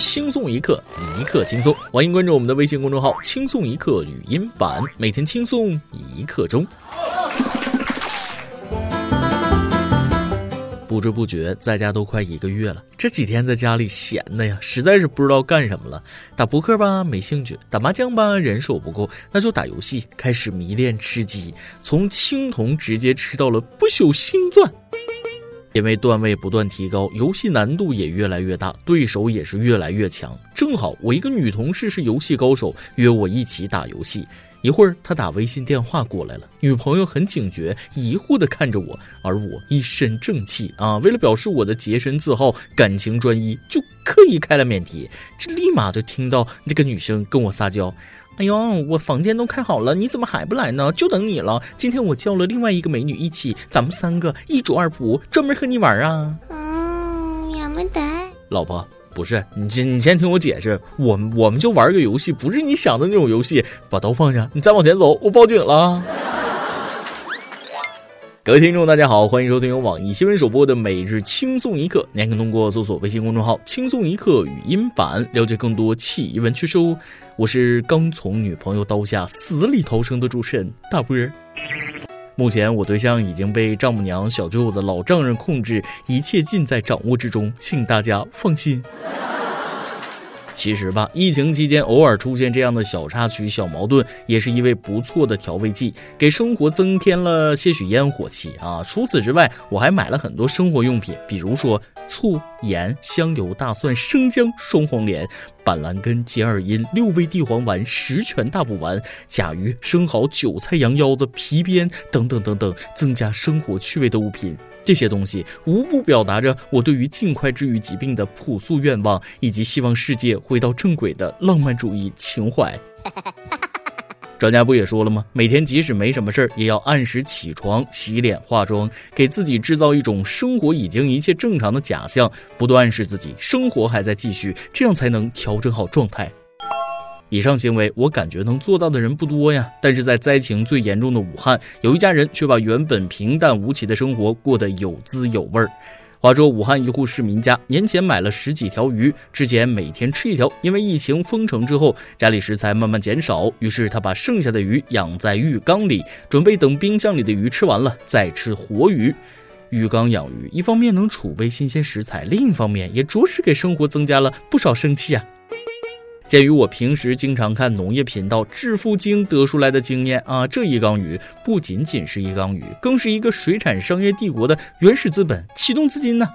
轻松一刻，一刻轻松。欢迎关注我们的微信公众号“轻松一刻语音版”，每天轻松一刻钟。不知不觉在家都快一个月了，这几天在家里闲的呀，实在是不知道干什么了。打扑克吧没兴趣，打麻将吧人手不够，那就打游戏。开始迷恋吃鸡，从青铜直接吃到了不朽星钻。因为段位不断提高，游戏难度也越来越大，对手也是越来越强。正好我一个女同事是游戏高手，约我一起打游戏。一会儿，他打微信电话过来了，女朋友很警觉，疑惑地看着我，而我一身正气啊，为了表示我的洁身自好、感情专一，就刻意开了免提。这立马就听到这个女生跟我撒娇：“哎呦，我房间都开好了，你怎么还不来呢？就等你了。今天我叫了另外一个美女一起，咱们三个一主二仆，专门和你玩啊。”嗯，也没得，老婆。不是你先，你先听我解释。我我们就玩个游戏，不是你想的那种游戏。把刀放下，你再往前走，我报警了。各位听众，大家好，欢迎收听由网易新闻首播的每日轻松一刻。您可以通过搜索微信公众号“轻松一刻”语音版了解更多奇闻。趣事哦。我是刚从女朋友刀下死里逃生的主持人大波儿。目前我对象已经被丈母娘、小舅子、老丈人控制，一切尽在掌握之中，请大家放心。其实吧，疫情期间偶尔出现这样的小插曲、小矛盾，也是一位不错的调味剂，给生活增添了些许烟火气啊。除此之外，我还买了很多生活用品，比如说醋、盐、香油、大蒜、生姜、双黄连。板蓝根、解耳阴、六味地黄丸、十全大补丸、甲鱼、生蚝、韭菜、羊腰子、皮鞭等等等等，增加生活趣味的物品。这些东西无不表达着我对于尽快治愈疾病的朴素愿望，以及希望世界回到正轨的浪漫主义情怀。哈哈哈哈专家不也说了吗？每天即使没什么事儿，也要按时起床、洗脸、化妆，给自己制造一种生活已经一切正常的假象，不断暗示自己生活还在继续，这样才能调整好状态。以上行为，我感觉能做到的人不多呀。但是在灾情最严重的武汉，有一家人却把原本平淡无奇的生活过得有滋有味儿。话说，武汉一户市民家年前买了十几条鱼，之前每天吃一条。因为疫情封城之后，家里食材慢慢减少，于是他把剩下的鱼养在浴缸里，准备等冰箱里的鱼吃完了再吃活鱼。浴缸养鱼，一方面能储备新鲜食材，另一方面也着实给生活增加了不少生气啊。鉴于我平时经常看农业频道《致富经》得出来的经验啊，这一缸鱼不仅仅是一缸鱼，更是一个水产商业帝国的原始资本启动资金呢。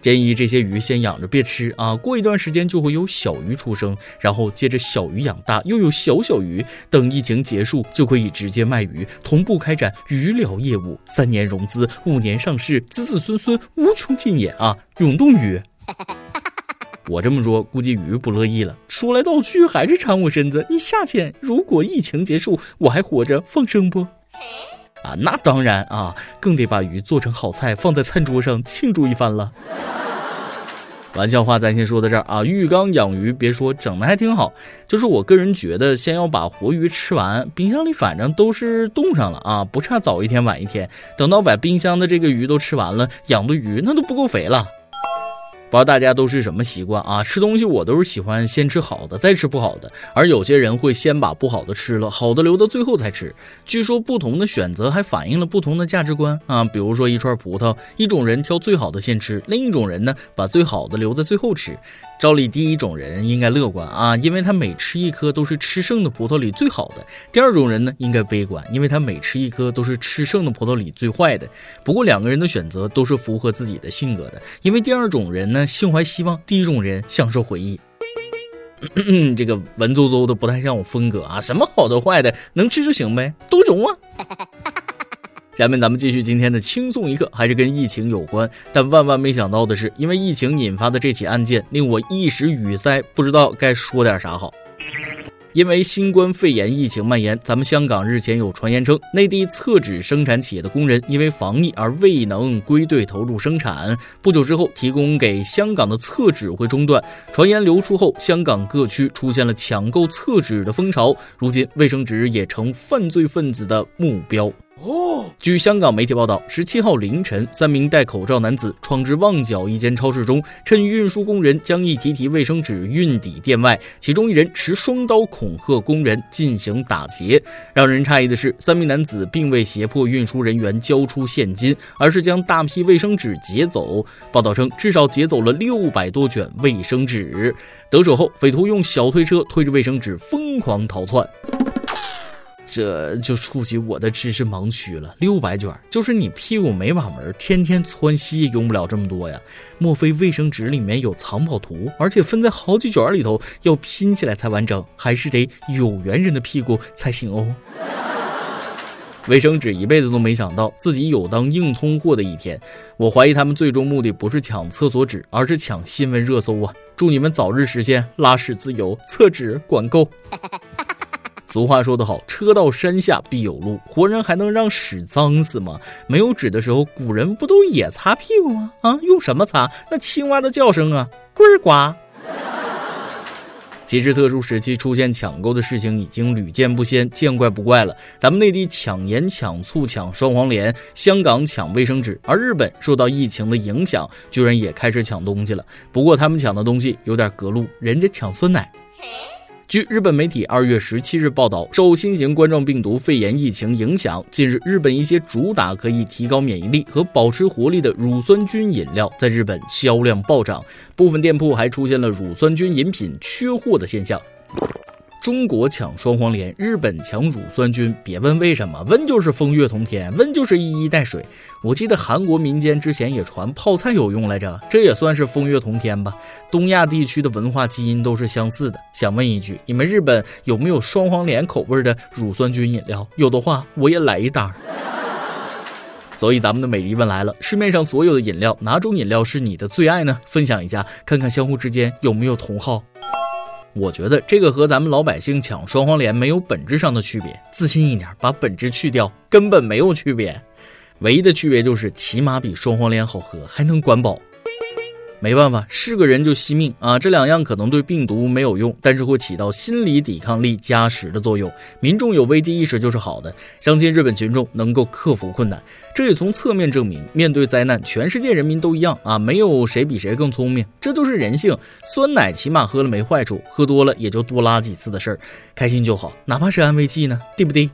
建议这些鱼先养着别吃啊，过一段时间就会有小鱼出生，然后接着小鱼养大，又有小小鱼，等疫情结束就可以直接卖鱼，同步开展鱼疗业务，三年融资，五年上市，子子孙孙无穷尽也啊！永动鱼。哈哈哈我这么说，估计鱼不乐意了，说来道去还是缠我身子。你下潜，如果疫情结束，我还活着，放生不？啊，那当然啊，更得把鱼做成好菜，放在餐桌上庆祝一番了。玩笑话咱先说到这儿啊。浴缸养鱼，别说整的还挺好，就是我个人觉得，先要把活鱼吃完，冰箱里反正都是冻上了啊，不差早一天晚一天。等到把冰箱的这个鱼都吃完了，养的鱼那都不够肥了。不知道大家都是什么习惯啊？吃东西我都是喜欢先吃好的，再吃不好的，而有些人会先把不好的吃了，好的留到最后才吃。据说不同的选择还反映了不同的价值观啊。比如说一串葡萄，一种人挑最好的先吃，另一种人呢把最好的留在最后吃。照例，第一种人应该乐观啊，因为他每吃一颗都是吃剩的葡萄里最好的。第二种人呢，应该悲观，因为他每吃一颗都是吃剩的葡萄里最坏的。不过两个人的选择都是符合自己的性格的，因为第二种人呢心怀希望，第一种人享受回忆。这个文绉绉的不太像我风格啊，什么好的坏的能吃就行呗，都中啊。下面咱们继续今天的轻松一刻，还是跟疫情有关。但万万没想到的是，因为疫情引发的这起案件，令我一时语塞，不知道该说点啥好。因为新冠肺炎疫情蔓延，咱们香港日前有传言称，内地厕纸生产企业的工人因为防疫而未能归队投入生产。不久之后，提供给香港的厕纸会中断。传言流出后，香港各区出现了抢购厕纸的风潮。如今，卫生纸也成犯罪分子的目标。据香港媒体报道，十七号凌晨，三名戴口罩男子闯至旺角一间超市中，趁运输工人将一提提卫生纸运抵店外，其中一人持双刀恐吓工人进行打劫。让人诧异的是，三名男子并未胁迫运输人员交出现金，而是将大批卫生纸劫走。报道称，至少劫走了六百多卷卫生纸。得手后，匪徒用小推车推着卫生纸疯狂逃窜。这就触及我的知识盲区了。六百卷，就是你屁股没把门，天天窜稀用不了这么多呀。莫非卫生纸里面有藏宝图，而且分在好几卷里头，要拼起来才完整，还是得有缘人的屁股才行哦。卫生纸一辈子都没想到自己有当硬通货的一天。我怀疑他们最终目的不是抢厕所纸，而是抢新闻热搜啊！祝你们早日实现拉屎自由，厕纸管够。俗话说得好，车到山下必有路，活人还能让屎脏死吗？没有纸的时候，古人不都也擦屁股吗？啊，用什么擦？那青蛙的叫声啊，呱呱。其实特殊时期出现抢购的事情已经屡见不鲜，见怪不怪了。咱们内地抢盐、抢醋、抢双黄连，香港抢卫生纸，而日本受到疫情的影响，居然也开始抢东西了。不过他们抢的东西有点隔路，人家抢酸奶。据日本媒体二月十七日报道，受新型冠状病毒肺炎疫情影响，近日日本一些主打可以提高免疫力和保持活力的乳酸菌饮料在日本销量暴涨，部分店铺还出现了乳酸菌饮品缺货的现象。中国抢双黄连，日本抢乳酸菌，别问为什么，问就是风月同天，问就是一衣带水。我记得韩国民间之前也传泡菜有用来着，这也算是风月同天吧。东亚地区的文化基因都是相似的。想问一句，你们日本有没有双黄连口味的乳酸菌饮料？有的话，我也来一袋。所以咱们的美丽问来了：市面上所有的饮料，哪种饮料是你的最爱呢？分享一下，看看相互之间有没有同好。我觉得这个和咱们老百姓抢双黄连没有本质上的区别，自信一点，把本质去掉，根本没有区别，唯一的区别就是起码比双黄连好喝，还能管饱。没办法，是个人就惜命啊！这两样可能对病毒没有用，但是会起到心理抵抗力加十的作用。民众有危机意识就是好的，相信日本群众能够克服困难。这也从侧面证明，面对灾难，全世界人民都一样啊，没有谁比谁更聪明，这就是人性。酸奶起码喝了没坏处，喝多了也就多拉几次的事儿，开心就好，哪怕是安慰剂呢，对不对？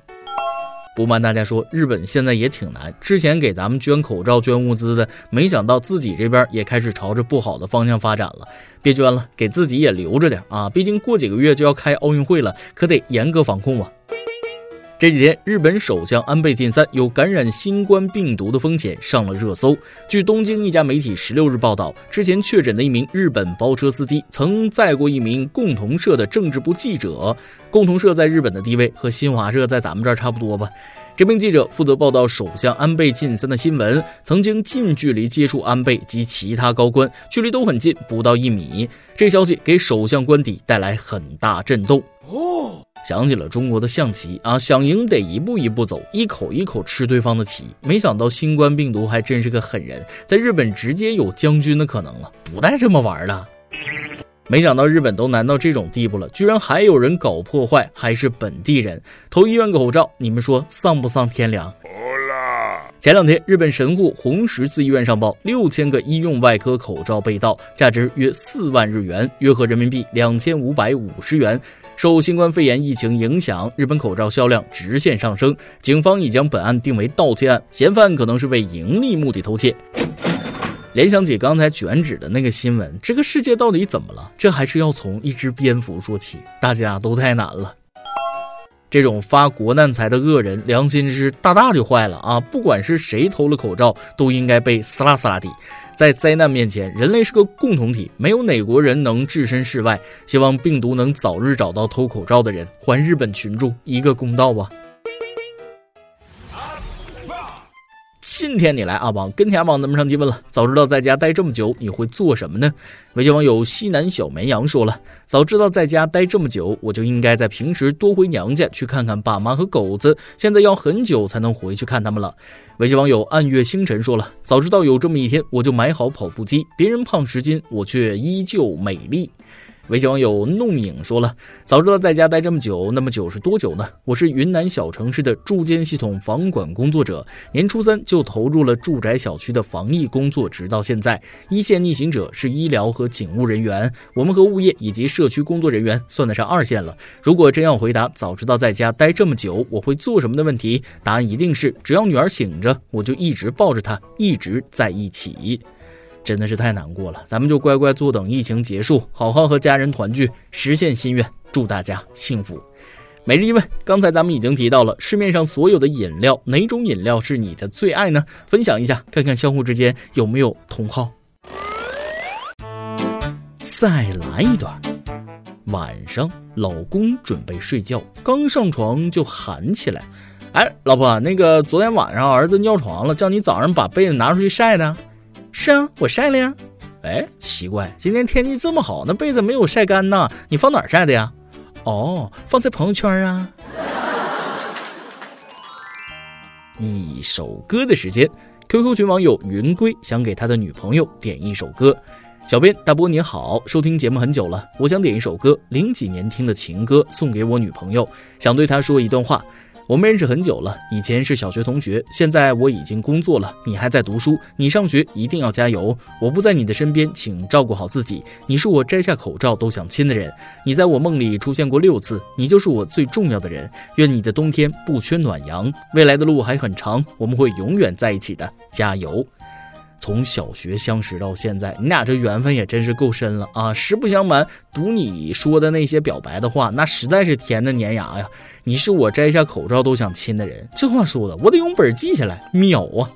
不瞒大家说，日本现在也挺难。之前给咱们捐口罩、捐物资的，没想到自己这边也开始朝着不好的方向发展了。别捐了，给自己也留着点啊！毕竟过几个月就要开奥运会了，可得严格防控啊。这几天，日本首相安倍晋三有感染新冠病毒的风险上了热搜。据东京一家媒体十六日报道，之前确诊的一名日本包车司机曾载过一名共同社的政治部记者。共同社在日本的地位和新华社在咱们这儿差不多吧？这名记者负责报道首相安倍晋三的新闻，曾经近距离接触安倍及其他高官，距离都很近，不到一米。这消息给首相官邸带来很大震动。哦想起了中国的象棋啊，想赢得一步一步走，一口一口吃对方的棋。没想到新冠病毒还真是个狠人，在日本直接有将军的可能了，不带这么玩的。没想到日本都难到这种地步了，居然还有人搞破坏，还是本地人偷医院口罩，你们说丧不丧天良？前两天，日本神户红十字医院上报，六千个医用外科口罩被盗，价值约四万日元，约合人民币两千五百五十元。受新冠肺炎疫情影响，日本口罩销量直线上升。警方已将本案定为盗窃案，嫌犯可能是为盈利目的偷窃。联想起刚才卷纸的那个新闻，这个世界到底怎么了？这还是要从一只蝙蝠说起。大家都太难了，这种发国难财的恶人，良心是大大就坏了啊！不管是谁偷了口罩，都应该被撕拉撕拉的。在灾难面前，人类是个共同体，没有哪国人能置身事外。希望病毒能早日找到偷口罩的人，还日本群众一个公道吧。今天你来阿王跟帖阿王咱们上提问了。早知道在家待这么久，你会做什么呢？微信网友西南小绵羊说了：早知道在家待这么久，我就应该在平时多回娘家去看看爸妈和狗子。现在要很久才能回去看他们了。微信网友暗月星辰说了：早知道有这么一天，我就买好跑步机。别人胖十斤，我却依旧美丽。微信网友弄影说了：“早知道在家待这么久，那么久是多久呢？我是云南小城市的住建系统房管工作者，年初三就投入了住宅小区的防疫工作，直到现在。一线逆行者是医疗和警务人员，我们和物业以及社区工作人员算得上二线了。如果真要回答早知道在家待这么久我会做什么的问题，答案一定是只要女儿醒着，我就一直抱着她，一直在一起。”真的是太难过了，咱们就乖乖坐等疫情结束，好好和家人团聚，实现心愿。祝大家幸福。每日一问，刚才咱们已经提到了市面上所有的饮料，哪种饮料是你的最爱呢？分享一下，看看相互之间有没有同好。再来一段。晚上，老公准备睡觉，刚上床就喊起来：“哎，老婆，那个昨天晚上儿子尿床了，叫你早上把被子拿出去晒的。”是啊，我晒了呀。哎，奇怪，今天天气这么好，那被子没有晒干呢？你放哪儿晒的呀？哦，放在朋友圈啊。一首歌的时间，QQ 群网友云归想给他的女朋友点一首歌。小编大波你好，收听节目很久了，我想点一首歌，零几年听的情歌，送给我女朋友，想对她说一段话。我们认识很久了，以前是小学同学，现在我已经工作了，你还在读书，你上学一定要加油。我不在你的身边，请照顾好自己。你是我摘下口罩都想亲的人，你在我梦里出现过六次，你就是我最重要的人。愿你的冬天不缺暖阳，未来的路还很长，我们会永远在一起的，加油。从小学相识到现在，你俩这缘分也真是够深了啊！实不相瞒，读你说的那些表白的话，那实在是甜的粘牙呀。你是我摘下口罩都想亲的人，这话说的，我得用本记下来，秒啊！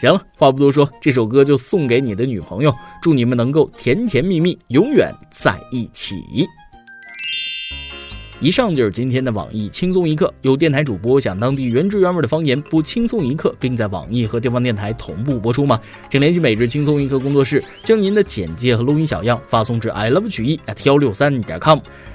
行了，话不多说，这首歌就送给你的女朋友，祝你们能够甜甜蜜蜜，永远在一起。以上就是今天的网易轻松一刻。有电台主播讲当地原汁原味的方言播轻松一刻，并在网易和地方电台同步播出吗？请联系每日轻松一刻工作室，将您的简介和录音小样发送至 i love 曲艺 at 幺六三点 com。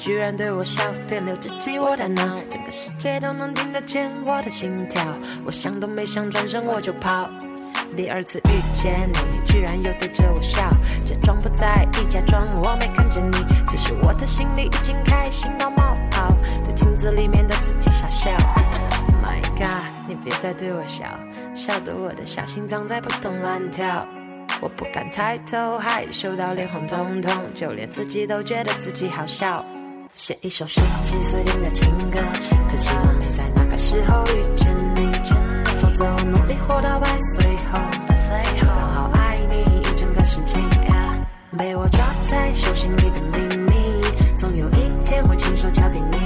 居然对我笑，电流直击我的脑，整个世界都能听得见我的心跳。我想都没想，转身我就跑。第二次遇见你，你居然又对着我笑，假装不在意，假装我没看见你。其实我的心里已经开心到冒泡，对镜子里面的自己傻笑。My God，你别再对我笑，笑得我的小心脏在扑通乱跳。我不敢抬头，害羞到脸红彤彤，就连自己都觉得自己好笑。写一首十几岁听的情歌，可惜我没在那个时候遇见你，否则我努力活到百岁后。就刚好爱你一整个世纪，被我抓在手心里的秘密，总有一天会亲手交给你。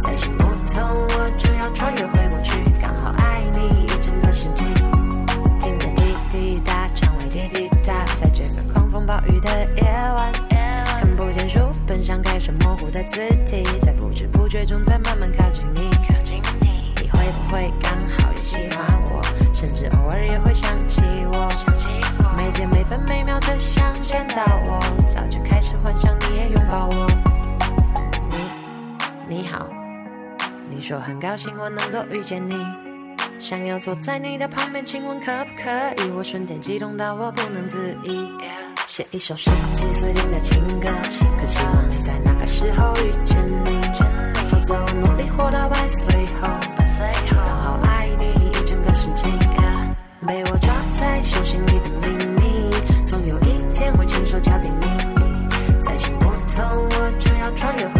再行不通，我就要穿越回过去，刚好爱你一整个世纪。听着滴滴答，窗外滴滴答，在这个狂风暴雨的夜晚，字体，在不知不觉中在慢慢靠近你。靠近你你会不会刚好也喜欢我？甚至偶尔也会想起我，每天每分每秒的想见到我，早就开始幻想你也拥抱我。你你好，你说很高兴我能够遇见你，想要坐在你的旁边，亲吻可不可以？我瞬间激动到我不能自已，写一首十几岁听的情歌，可惜我没在那个时候遇见你，否则我努力活到百岁后，就刚好爱你一整个世纪。被我抓在手心里的秘密，总有一天会亲手交给你。再行不通，我就要穿越。